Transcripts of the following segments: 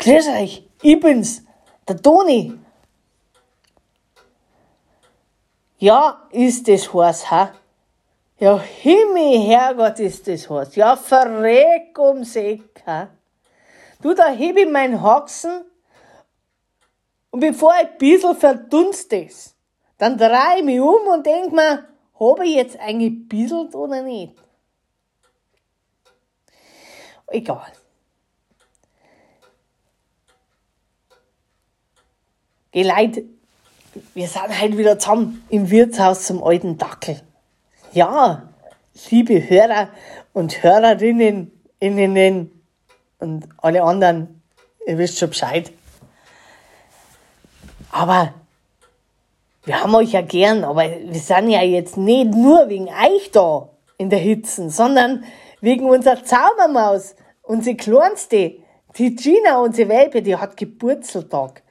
Grüß euch, ich bin's, der Toni. Ja, ist das heiß, ha? Ja, Himmel, Herrgott, ist das heiß. Ja, verreck ums Eck, ha? Du, da heb ich mein Haxen und bevor ich ein bisschen verdunst ist, dann dreh ich mich um und denk mir, habe ich jetzt eigentlich bisselt oder nicht? Egal. Geh Leute, wir sind halt wieder zusammen im Wirtshaus zum alten Dackel. Ja, liebe Hörer und Hörerinnen, innen und alle anderen, ihr wisst schon Bescheid. Aber wir haben euch ja gern, aber wir sind ja jetzt nicht nur wegen euch da in der Hitzen, sondern wegen unserer Zaubermaus, unsere Kleinste, die Gina, unsere Welpe, die hat Geburtstag.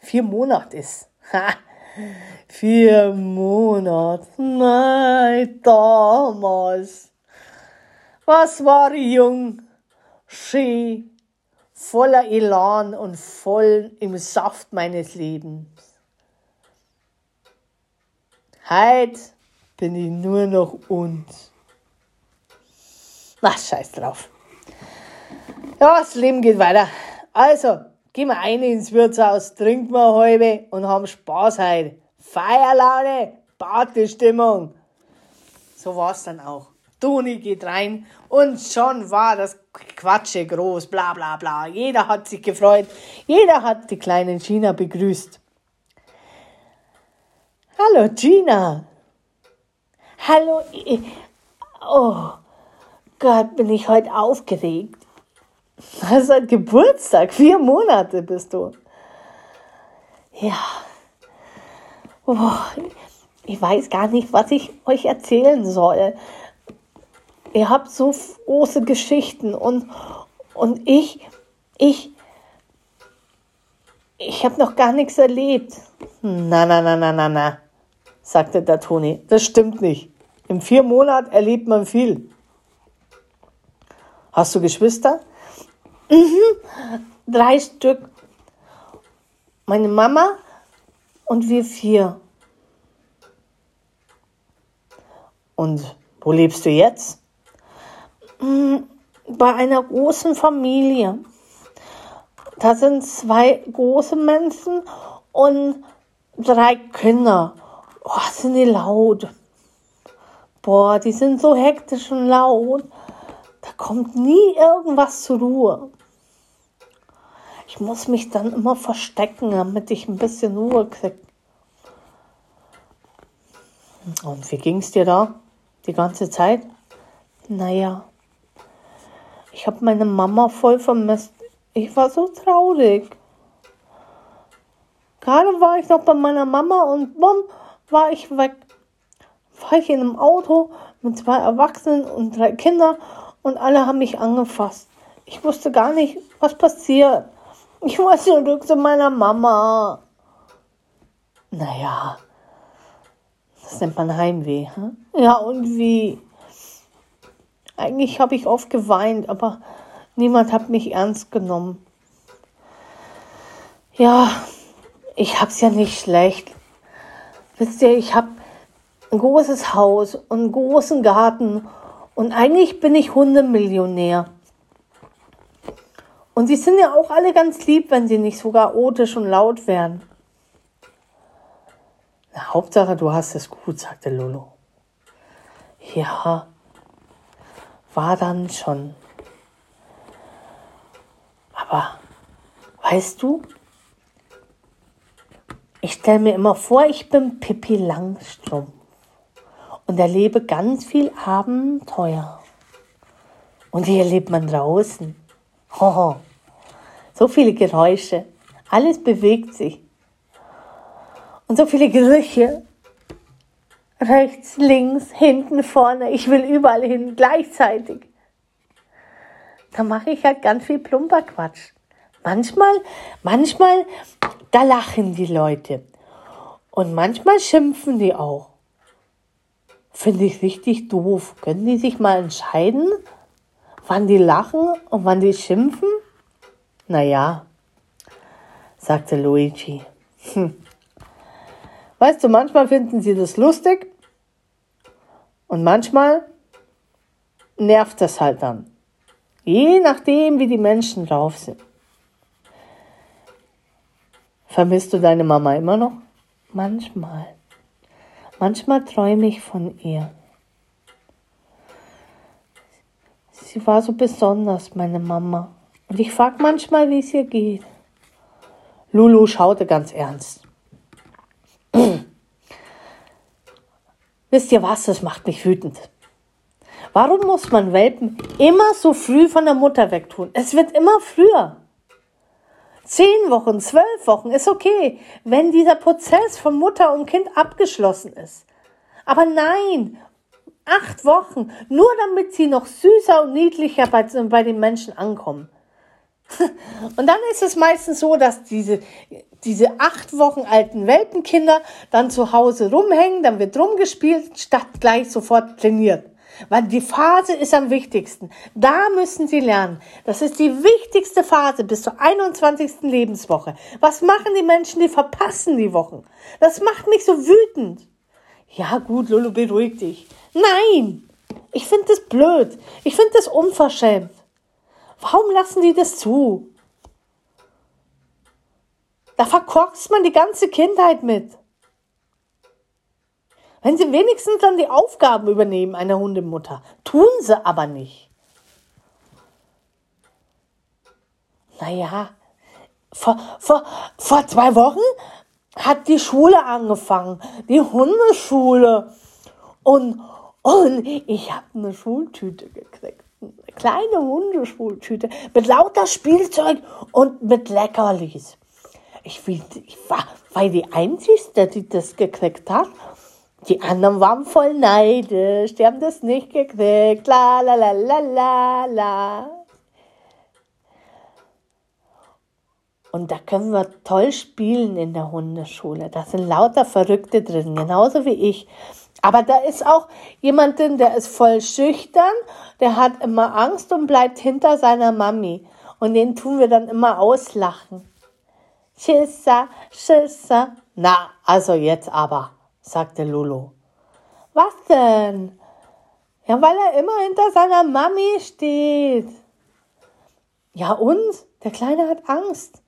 Vier Monate ist. Ha, vier Monate. Nein, damals. Was war ich jung, schön, voller Elan und voll im Saft meines Lebens. Heut bin ich nur noch uns. Na, scheiß drauf. Ja, das Leben geht weiter. Also, gehen wir ein ins Wirtshaus, trinken wir eine halbe und haben Spaß heute. Feierlaune, Partystimmung. So war's dann auch. Toni geht rein und schon war das Quatsche groß, bla bla bla. Jeder hat sich gefreut, jeder hat die kleine Gina begrüßt. Hallo Gina. Hallo. Oh Gott, bin ich heute aufgeregt. Das ist Geburtstag, vier Monate bist du. Ja. Oh, ich weiß gar nicht, was ich euch erzählen soll. Ihr habt so große Geschichten und, und ich, ich, ich habe noch gar nichts erlebt. Na, na, na, na, na, na, sagte der Toni. Das stimmt nicht. Im vier Monat erlebt man viel. Hast du Geschwister? Mhm. Drei Stück. Meine Mama und wir vier. Und wo lebst du jetzt? Mm, bei einer großen Familie. Da sind zwei große Menschen und drei Kinder. Oh, sind die laut. Boah, die sind so hektisch und laut. Da kommt nie irgendwas zur Ruhe. Ich muss mich dann immer verstecken, damit ich ein bisschen Ruhe kriege. Und wie ging es dir da die ganze Zeit? Naja, ich habe meine Mama voll vermisst. Ich war so traurig. Gerade war ich noch bei meiner Mama und bumm, war ich weg. War ich in einem Auto mit zwei Erwachsenen und drei Kindern und alle haben mich angefasst. Ich wusste gar nicht, was passiert. Ich war zurück zu meiner Mama. Naja, das nennt man Heimweh. Hm? Ja, und wie? Eigentlich habe ich oft geweint, aber niemand hat mich ernst genommen. Ja, ich hab's ja nicht schlecht. Wisst ihr, ich habe ein großes Haus und einen großen Garten und eigentlich bin ich Hundemillionär. Und sie sind ja auch alle ganz lieb, wenn sie nicht so chaotisch und laut wären. Na, Hauptsache, du hast es gut, sagte Lolo. Ja, war dann schon. Aber, weißt du, ich stelle mir immer vor, ich bin Pippi Langstrumpf und erlebe ganz viel Abenteuer. Und wie erlebt man draußen? Hoho, so viele Geräusche, alles bewegt sich. Und so viele Gerüche. Rechts, links, hinten, vorne. Ich will überall hin gleichzeitig. Da mache ich halt ganz viel plumper Quatsch. Manchmal, manchmal, da lachen die Leute. Und manchmal schimpfen die auch. Finde ich richtig doof. Können die sich mal entscheiden, wann die lachen und wann die schimpfen? Naja, sagte Luigi. Hm. Weißt du, manchmal finden sie das lustig und manchmal nervt das halt dann. Je nachdem, wie die Menschen drauf sind. Vermisst du deine Mama immer noch? Manchmal. Manchmal träume ich von ihr. Sie war so besonders, meine Mama. Und ich frage manchmal, wie es ihr geht. Lulu schaute ganz ernst. Wisst ihr was, das macht mich wütend. Warum muss man Welpen immer so früh von der Mutter wegtun? Es wird immer früher. Zehn Wochen, zwölf Wochen ist okay, wenn dieser Prozess von Mutter und Kind abgeschlossen ist. Aber nein, acht Wochen, nur damit sie noch süßer und niedlicher bei, bei den Menschen ankommen. Und dann ist es meistens so, dass diese, diese acht Wochen alten Welpenkinder dann zu Hause rumhängen, dann wird rumgespielt, statt gleich sofort trainiert. Weil die Phase ist am wichtigsten. Da müssen sie lernen. Das ist die wichtigste Phase bis zur 21. Lebenswoche. Was machen die Menschen, die verpassen die Wochen? Das macht mich so wütend. Ja gut, Lulu, beruhig dich. Nein, ich finde das blöd. Ich finde das unverschämt. Warum lassen die das zu? Da verkorkst man die ganze Kindheit mit. Wenn sie wenigstens dann die Aufgaben übernehmen einer Hundemutter, tun sie aber nicht. Naja, vor, vor, vor zwei Wochen hat die Schule angefangen, die Hundeschule. Und, und ich habe eine Schultüte gekriegt. Eine kleine Hundeschultüte mit lauter Spielzeug und mit Leckerlis. Ich, ich war, war die Einzige, die das gekriegt hat. Die anderen waren voll neidisch, die haben das nicht gekriegt. La la la la la la. Und da können wir toll spielen in der Hundeschule. Da sind lauter Verrückte drin, genauso wie ich. Aber da ist auch jemand drin, der ist voll schüchtern, der hat immer Angst und bleibt hinter seiner Mami. Und den tun wir dann immer auslachen. Schisser, Schisser. Na, also jetzt aber sagte Lulu. Was denn? Ja, weil er immer hinter seiner Mami steht. Ja, und? Der Kleine hat Angst.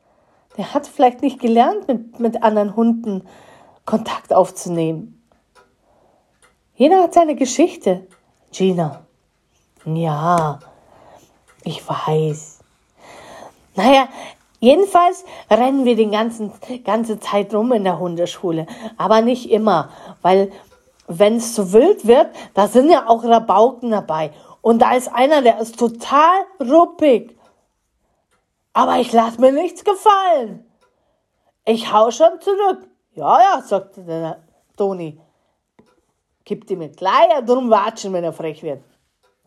Der hat vielleicht nicht gelernt, mit, mit anderen Hunden Kontakt aufzunehmen. Jeder hat seine Geschichte. Gina. Ja, ich weiß. Naja, Jedenfalls rennen wir die ganzen, ganze Zeit rum in der Hundeschule. Aber nicht immer, weil wenn es zu wild wird, da sind ja auch Rabauken dabei. Und da ist einer, der ist total ruppig. Aber ich lasse mir nichts gefallen. Ich hau schon zurück. Ja, ja, sagte der Toni. Gib die mit gleich drum watschen, wenn er frech wird.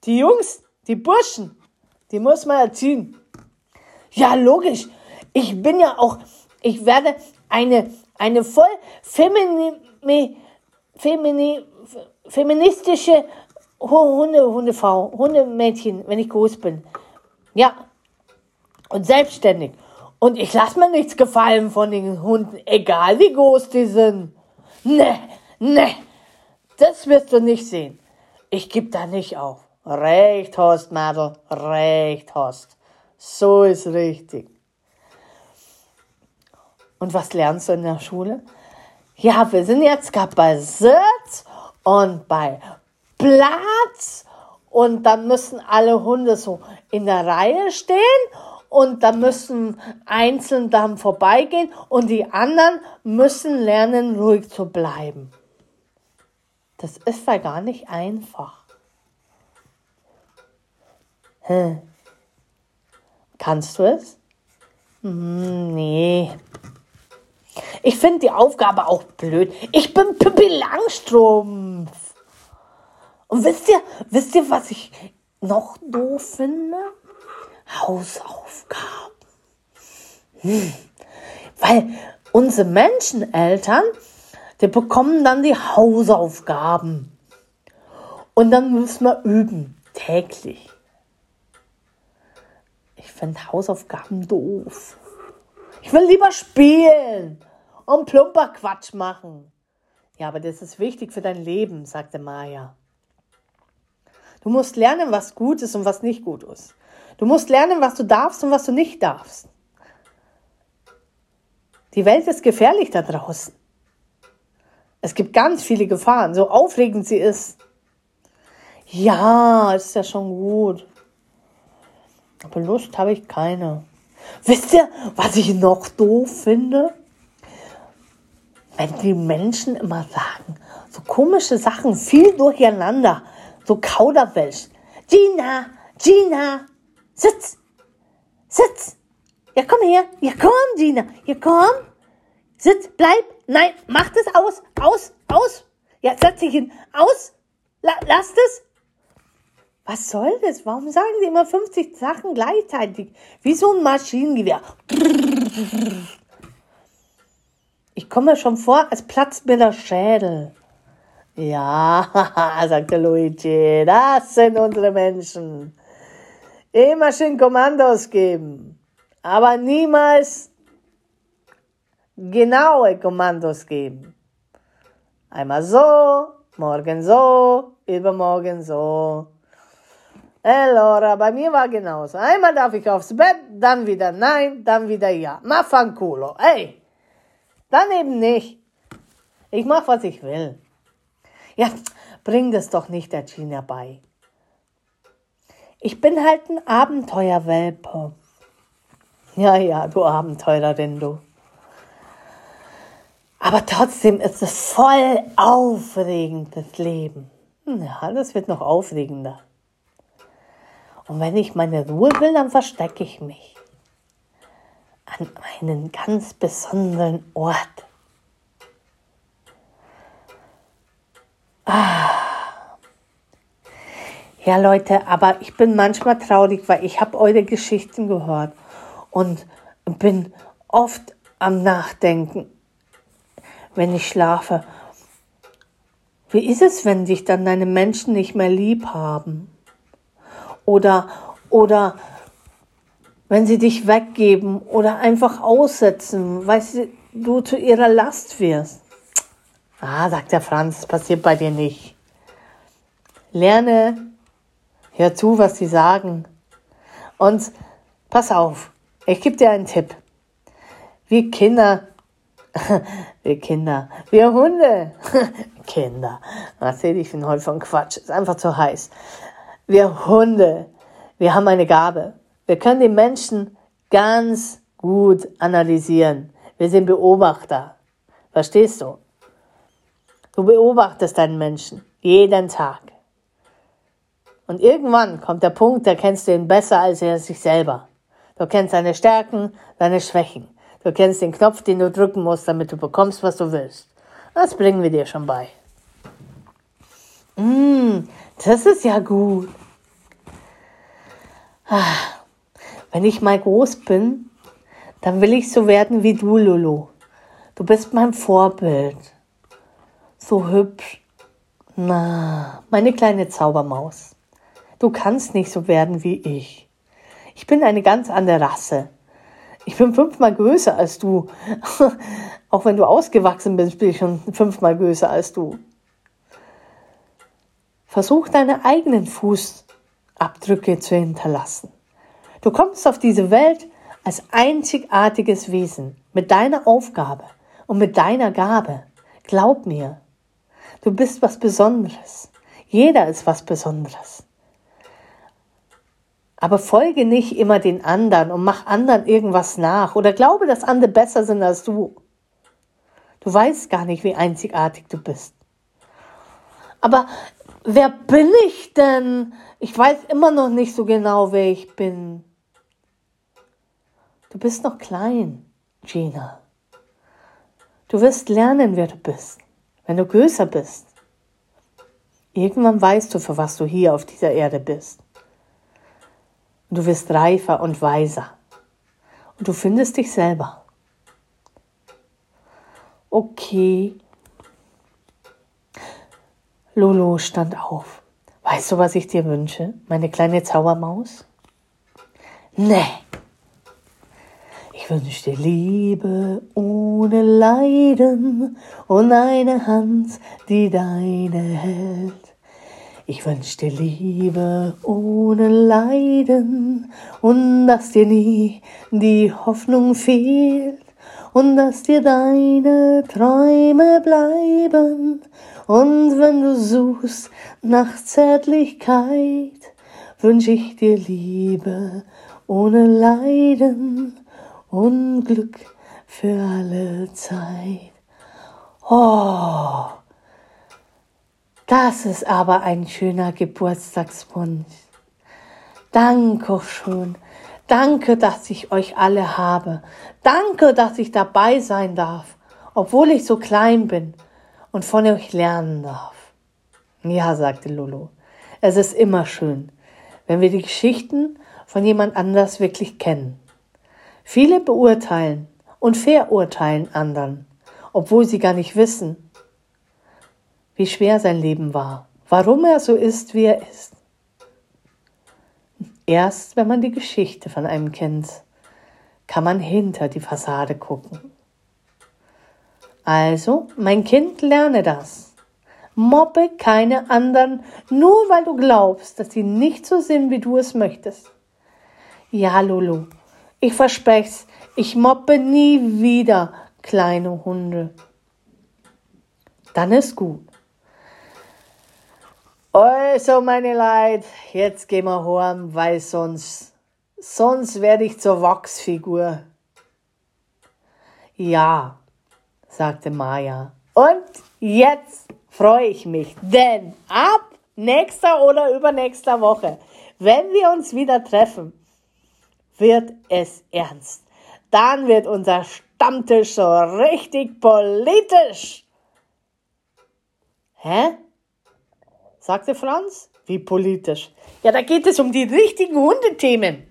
Die Jungs, die Burschen, die muss man erziehen. Ja, logisch. Ich bin ja auch, ich werde eine, eine voll femini, femini, feministische Hunde, Hundefrau, Hundemädchen, wenn ich groß bin. Ja. Und selbstständig. Und ich lasse mir nichts gefallen von den Hunden, egal wie groß die sind. Ne, ne, das wirst du nicht sehen. Ich geb da nicht auf. Recht hast, Mädel, recht hast. So ist richtig. Und was lernst du in der Schule? Ja, wir sind jetzt gerade bei Sitz und bei Platz und dann müssen alle Hunde so in der Reihe stehen und da müssen einzeln dann vorbeigehen und die anderen müssen lernen, ruhig zu bleiben. Das ist ja gar nicht einfach. Hm. Kannst du es? Hm, nee. Ich finde die Aufgabe auch blöd. Ich bin Pippi Langstrumpf. Und wisst ihr, wisst ihr, was ich noch doof finde? Hausaufgaben. Hm. Weil unsere Menscheneltern, die bekommen dann die Hausaufgaben. Und dann müssen wir üben, täglich. Ich finde Hausaufgaben doof. Ich will lieber spielen und plumper Quatsch machen. Ja, aber das ist wichtig für dein Leben, sagte Maya. Du musst lernen, was gut ist und was nicht gut ist. Du musst lernen, was du darfst und was du nicht darfst. Die Welt ist gefährlich da draußen. Es gibt ganz viele Gefahren, so aufregend sie ist. Ja, ist ja schon gut. Aber Lust habe ich keine. Wisst ihr, was ich noch doof finde? Wenn die Menschen immer sagen, so komische Sachen, viel durcheinander, so Kauderwelsch. Gina, Gina, sitz, sitz. Ja, komm her. Ja, komm, Gina. Ja, komm. Sitz, bleib. Nein, mach das aus, aus, aus. Ja, setz dich hin. Aus. La, lass das. Was soll das? Warum sagen die immer 50 Sachen gleichzeitig? Wie so ein Maschinengewehr. Ich komme schon vor, als platzt mir der Schädel. Ja, sagte Luigi, das sind unsere Menschen. Immer schön Kommandos geben, aber niemals genaue Kommandos geben. Einmal so, morgen so, übermorgen so. Laura, bei mir war genauso. Einmal darf ich aufs Bett, dann wieder nein, dann wieder ja. Ma fanculo. Ey, dann eben nicht. Ich mach, was ich will. Ja, bring das doch nicht der Gina bei. Ich bin halt ein Abenteuerwelpe. Ja, ja, du Abenteurerin, du. Aber trotzdem ist es voll aufregend, das Leben. Ja, das wird noch aufregender. Und wenn ich meine Ruhe will, dann verstecke ich mich an einen ganz besonderen Ort. Ah. Ja, Leute, aber ich bin manchmal traurig, weil ich habe eure Geschichten gehört und bin oft am Nachdenken, wenn ich schlafe. Wie ist es, wenn dich dann deine Menschen nicht mehr lieb haben? oder, oder wenn sie dich weggeben oder einfach aussetzen, weil du zu ihrer Last wirst. Ah, sagt der Franz, das passiert bei dir nicht. Lerne, hör zu, was sie sagen. Und pass auf, ich gebe dir einen Tipp. Wir Kinder, wir Kinder, wir Hunde, Kinder, was sehe ich denn heute von Quatsch, ist einfach zu heiß. Wir Hunde, wir haben eine Gabe. Wir können die Menschen ganz gut analysieren. Wir sind Beobachter. Verstehst du? Du beobachtest deinen Menschen jeden Tag. Und irgendwann kommt der Punkt, da kennst du ihn besser als er sich selber. Du kennst seine Stärken, seine Schwächen. Du kennst den Knopf, den du drücken musst, damit du bekommst, was du willst. Das bringen wir dir schon bei. Mmh, das ist ja gut. Ah, wenn ich mal groß bin, dann will ich so werden wie du, Lulu. Du bist mein Vorbild. So hübsch. Na, meine kleine Zaubermaus. Du kannst nicht so werden wie ich. Ich bin eine ganz andere Rasse. Ich bin fünfmal größer als du. Auch wenn du ausgewachsen bist, bin ich schon fünfmal größer als du. Versuch deine eigenen Fußabdrücke zu hinterlassen. Du kommst auf diese Welt als einzigartiges Wesen mit deiner Aufgabe und mit deiner Gabe. Glaub mir, du bist was Besonderes. Jeder ist was Besonderes. Aber folge nicht immer den anderen und mach anderen irgendwas nach oder glaube, dass andere besser sind als du. Du weißt gar nicht, wie einzigartig du bist. Aber wer bin ich denn? Ich weiß immer noch nicht so genau, wer ich bin. Du bist noch klein, Gina. Du wirst lernen, wer du bist, wenn du größer bist. Irgendwann weißt du, für was du hier auf dieser Erde bist. Du wirst reifer und weiser. Und du findest dich selber. Okay, Lolo stand auf. Weißt du, was ich dir wünsche, meine kleine Zaubermaus? Nee, Ich wünsch dir Liebe ohne Leiden und eine Hand, die deine hält. Ich wünsch dir Liebe ohne Leiden und dass dir nie die Hoffnung fehlt und dass dir deine Träume bleiben und wenn du suchst nach Zärtlichkeit, wünsch ich dir Liebe ohne Leiden und Glück für alle Zeit. Oh, das ist aber ein schöner Geburtstagswunsch. Danke schon. Danke, dass ich euch alle habe. Danke, dass ich dabei sein darf, obwohl ich so klein bin und von euch lernen darf. Ja, sagte Lolo, es ist immer schön, wenn wir die Geschichten von jemand anders wirklich kennen. Viele beurteilen und verurteilen anderen, obwohl sie gar nicht wissen, wie schwer sein Leben war, warum er so ist, wie er ist. Erst wenn man die Geschichte von einem kennt, kann man hinter die Fassade gucken. Also, mein Kind, lerne das. Mobbe keine anderen, nur weil du glaubst, dass sie nicht so sind, wie du es möchtest. Ja, Lulu, ich verspreche ich mobbe nie wieder kleine Hunde. Dann ist gut. Also, meine Leid, jetzt gehen wir heim, weil sonst, sonst werde ich zur Wachsfigur. Ja, sagte Maya. Und jetzt freue ich mich, denn ab nächster oder übernächster Woche, wenn wir uns wieder treffen, wird es ernst. Dann wird unser Stammtisch so richtig politisch. Hä? Sagte Franz. Wie politisch? Ja, da geht es um die richtigen Hundethemen.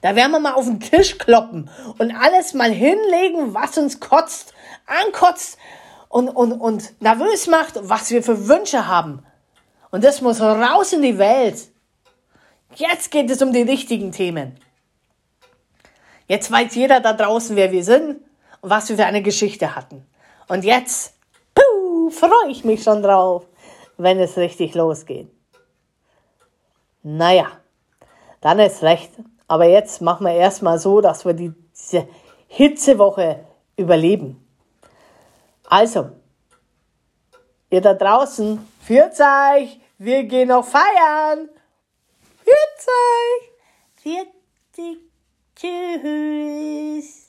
Da werden wir mal auf den Tisch kloppen und alles mal hinlegen, was uns kotzt, ankotzt und, und, und nervös macht, was wir für Wünsche haben. Und das muss raus in die Welt. Jetzt geht es um die richtigen Themen. Jetzt weiß jeder da draußen, wer wir sind und was wir für eine Geschichte hatten. Und jetzt, puh, freue ich mich schon drauf wenn es richtig losgeht. Naja, dann ist recht. Aber jetzt machen wir erstmal so, dass wir diese Hitzewoche überleben. Also, ihr da draußen, führt euch, wir gehen noch feiern. Führt euch. Führt dich. Tschüss.